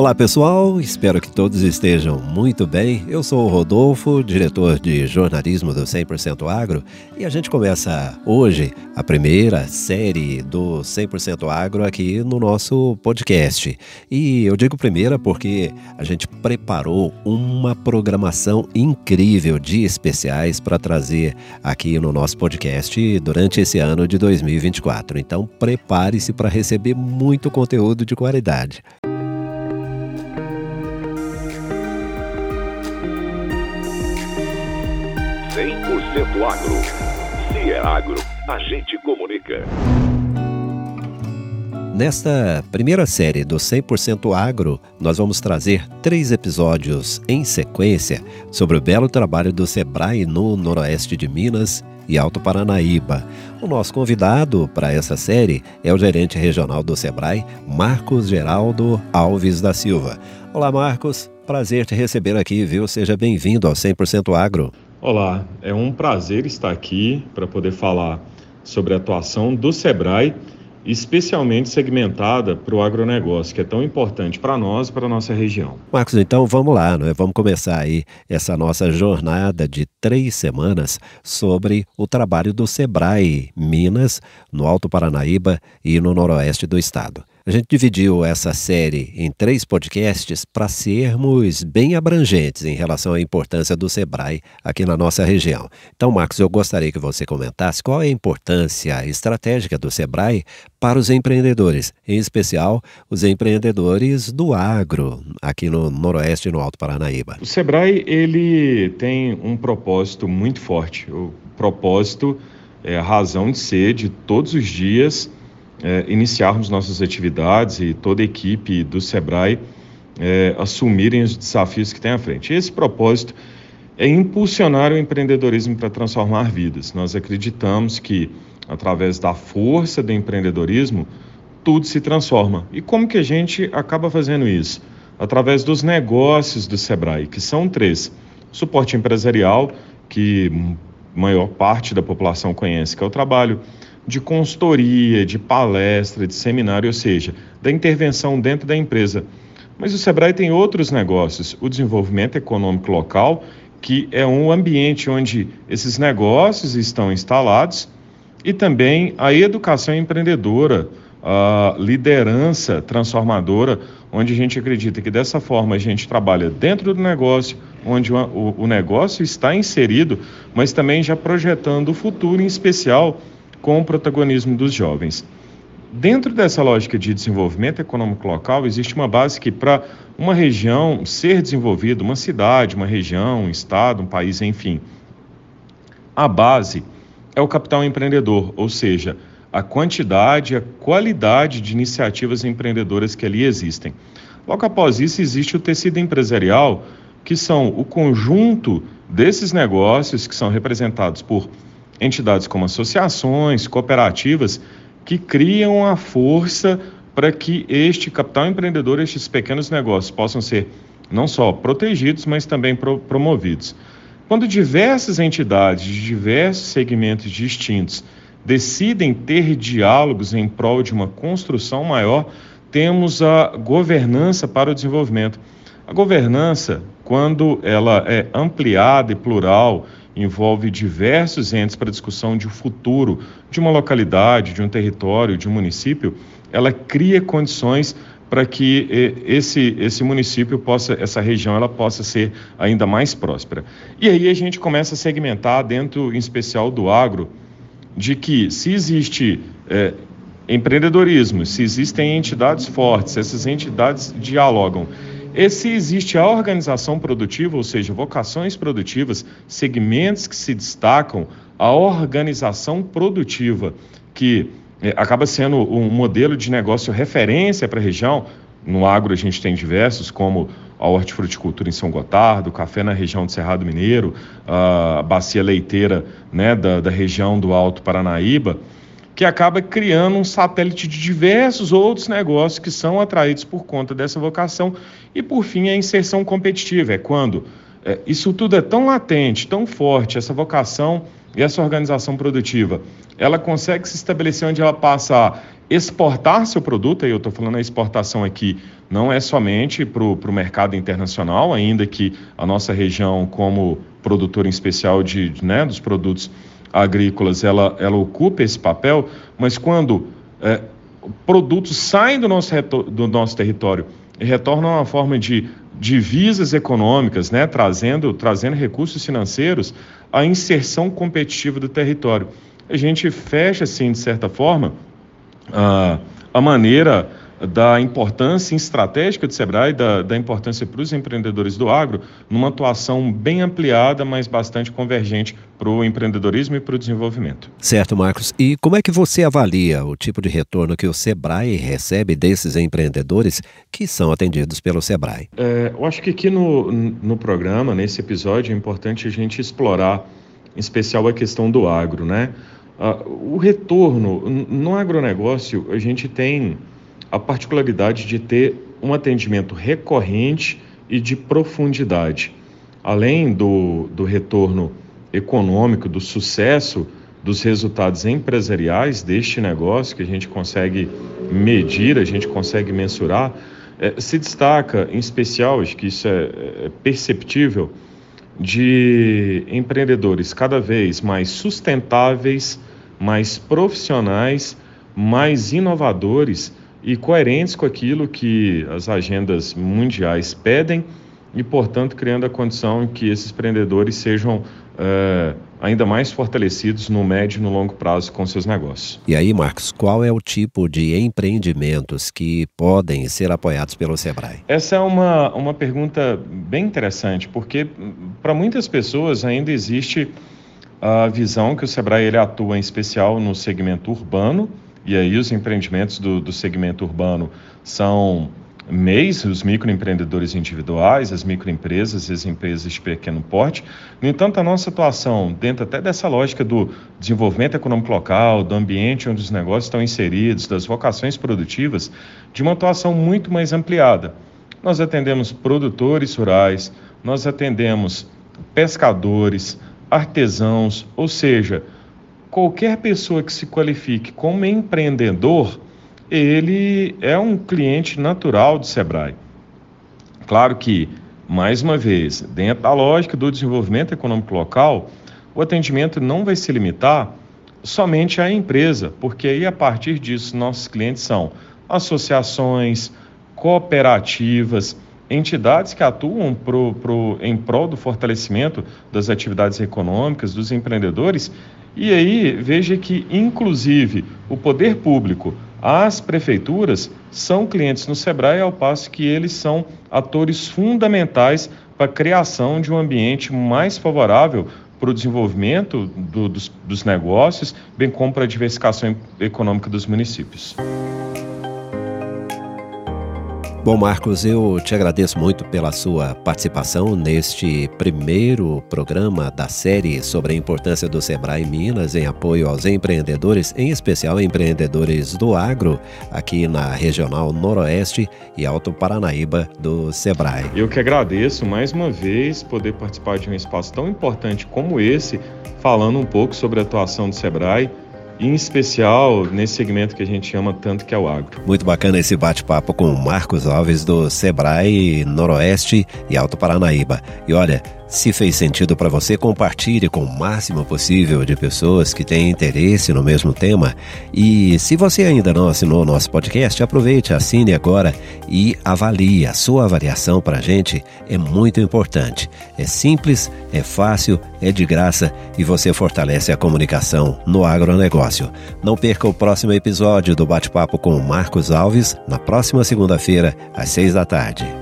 Olá pessoal, espero que todos estejam muito bem. Eu sou o Rodolfo, diretor de jornalismo do 100% Agro, e a gente começa hoje a primeira série do 100% Agro aqui no nosso podcast. E eu digo primeira porque a gente preparou uma programação incrível de especiais para trazer aqui no nosso podcast durante esse ano de 2024. Então prepare-se para receber muito conteúdo de qualidade. 100% agro. Se é agro, a gente comunica. Nesta primeira série do 100% Agro, nós vamos trazer três episódios em sequência sobre o belo trabalho do Sebrae no Noroeste de Minas e Alto Paranaíba. O nosso convidado para essa série é o gerente regional do Sebrae, Marcos Geraldo Alves da Silva. Olá, Marcos. Prazer te receber aqui, viu? Seja bem-vindo ao 100% Agro. Olá, é um prazer estar aqui para poder falar sobre a atuação do Sebrae, especialmente segmentada para o agronegócio, que é tão importante para nós e para a nossa região. Marcos, então vamos lá, né? vamos começar aí essa nossa jornada de três semanas sobre o trabalho do Sebrae Minas, no Alto Paranaíba e no noroeste do estado. A gente dividiu essa série em três podcasts para sermos bem abrangentes em relação à importância do Sebrae aqui na nossa região. Então, Marcos, eu gostaria que você comentasse qual é a importância estratégica do Sebrae para os empreendedores, em especial os empreendedores do agro, aqui no Noroeste e no Alto Paranaíba. O Sebrae ele tem um propósito muito forte. O propósito é a razão de ser de todos os dias é, iniciarmos nossas atividades e toda a equipe do SEBRAE é, assumirem os desafios que tem à frente. Esse propósito é impulsionar o empreendedorismo para transformar vidas. Nós acreditamos que, através da força do empreendedorismo, tudo se transforma. E como que a gente acaba fazendo isso? Através dos negócios do Sebrae, que são três: suporte empresarial, que maior parte da população conhece, que é o trabalho de consultoria, de palestra, de seminário, ou seja, da intervenção dentro da empresa. Mas o Sebrae tem outros negócios, o desenvolvimento econômico local, que é um ambiente onde esses negócios estão instalados, e também a educação empreendedora, a liderança transformadora, onde a gente acredita que dessa forma a gente trabalha dentro do negócio, onde o, negócio está inserido, mas também já projetando o futuro, em especial com o protagonismo dos jovens. Dentro dessa lógica de desenvolvimento econômico local, existe uma base que, para uma região ser desenvolvida, uma cidade, uma região, um estado, um país, enfim, a base é o capital empreendedor, ou seja, a quantidade a qualidade de iniciativas empreendedoras que ali existem. Logo após isso, existe o tecido empresarial, que são o conjunto desses negócios que são representados por entidades como associações, cooperativas, que criam a força para que este capital empreendedor, estes pequenos negócios possam ser não só protegidos, mas também pro promovidos. Quando diversas entidades de diversos segmentos distintos decidem ter diálogos em prol de uma construção maior, temos a governança para o desenvolvimento. A governança, quando ela é ampliada e plural, envolve diversos entes para discussão de futuro de uma localidade, de um território, de um município, ela cria condições para que esse, esse município possa, essa região, ela possa ser ainda mais próspera. E aí a gente começa a segmentar dentro, em especial do agro, de que se existe é, empreendedorismo, se existem entidades fortes, essas entidades dialogam e se existe a organização produtiva, ou seja, vocações produtivas, segmentos que se destacam, a organização produtiva, que é, acaba sendo um modelo de negócio referência para a região. No agro a gente tem diversos, como a hortifruticultura em São Gotardo, café na região do Cerrado Mineiro, a bacia leiteira né, da, da região do Alto Paranaíba que acaba criando um satélite de diversos outros negócios que são atraídos por conta dessa vocação. E, por fim, a inserção competitiva é quando é, isso tudo é tão latente, tão forte, essa vocação e essa organização produtiva, ela consegue se estabelecer onde ela passa a exportar seu produto, e eu estou falando a exportação aqui, não é somente para o mercado internacional, ainda que a nossa região, como produtora em especial de, né, dos produtos agrícolas, ela, ela ocupa esse papel, mas quando é, produtos saem do nosso, do nosso território e retornam a uma forma de divisas econômicas, né, trazendo, trazendo recursos financeiros, a inserção competitiva do território. A gente fecha, assim, de certa forma, a, a maneira da importância estratégica do Sebrae, da, da importância para os empreendedores do agro, numa atuação bem ampliada, mas bastante convergente para o empreendedorismo e para o desenvolvimento. Certo, Marcos. E como é que você avalia o tipo de retorno que o Sebrae recebe desses empreendedores que são atendidos pelo Sebrae? É, eu acho que aqui no, no programa, nesse episódio, é importante a gente explorar, em especial, a questão do agro, né? Uh, o retorno no agronegócio, a gente tem a particularidade de ter um atendimento recorrente e de profundidade. Além do, do retorno econômico, do sucesso dos resultados empresariais deste negócio, que a gente consegue medir, a gente consegue mensurar, é, se destaca, em especial, acho que isso é, é perceptível, de empreendedores cada vez mais sustentáveis mais profissionais, mais inovadores e coerentes com aquilo que as agendas mundiais pedem e, portanto, criando a condição que esses empreendedores sejam é, ainda mais fortalecidos no médio e no longo prazo com seus negócios. E aí, Marcos, qual é o tipo de empreendimentos que podem ser apoiados pelo Sebrae? Essa é uma, uma pergunta bem interessante, porque para muitas pessoas ainda existe a visão que o Sebrae ele atua em especial no segmento urbano, e aí os empreendimentos do, do segmento urbano são MEIs, os microempreendedores individuais, as microempresas e as empresas de pequeno porte. No entanto, a nossa atuação, dentro até dessa lógica do desenvolvimento econômico local, do ambiente onde os negócios estão inseridos, das vocações produtivas, de uma atuação muito mais ampliada. Nós atendemos produtores rurais, nós atendemos pescadores, artesãos, ou seja, qualquer pessoa que se qualifique como empreendedor, ele é um cliente natural do Sebrae. Claro que, mais uma vez, dentro da lógica do desenvolvimento econômico local, o atendimento não vai se limitar somente à empresa, porque aí a partir disso nossos clientes são associações, cooperativas, entidades que atuam pro, pro, em prol do fortalecimento das atividades econômicas, dos empreendedores. E aí, veja que, inclusive, o poder público, as prefeituras, são clientes no SEBRAE, ao passo que eles são atores fundamentais para a criação de um ambiente mais favorável para o desenvolvimento do, dos, dos negócios, bem como para a diversificação econômica dos municípios. Bom, Marcos, eu te agradeço muito pela sua participação neste primeiro programa da série sobre a importância do Sebrae Minas em apoio aos empreendedores, em especial empreendedores do agro, aqui na Regional Noroeste e Alto Paranaíba do Sebrae. Eu que agradeço mais uma vez poder participar de um espaço tão importante como esse, falando um pouco sobre a atuação do Sebrae em especial nesse segmento que a gente ama tanto que é o agro. Muito bacana esse bate-papo com Marcos Alves do Sebrae Noroeste e Alto Paranaíba. E olha, se fez sentido para você, compartilhe com o máximo possível de pessoas que têm interesse no mesmo tema. E se você ainda não assinou o nosso podcast, aproveite, assine agora e avalie. A sua avaliação para a gente é muito importante. É simples, é fácil, é de graça e você fortalece a comunicação no agronegócio. Não perca o próximo episódio do Bate-Papo com o Marcos Alves na próxima segunda-feira, às seis da tarde.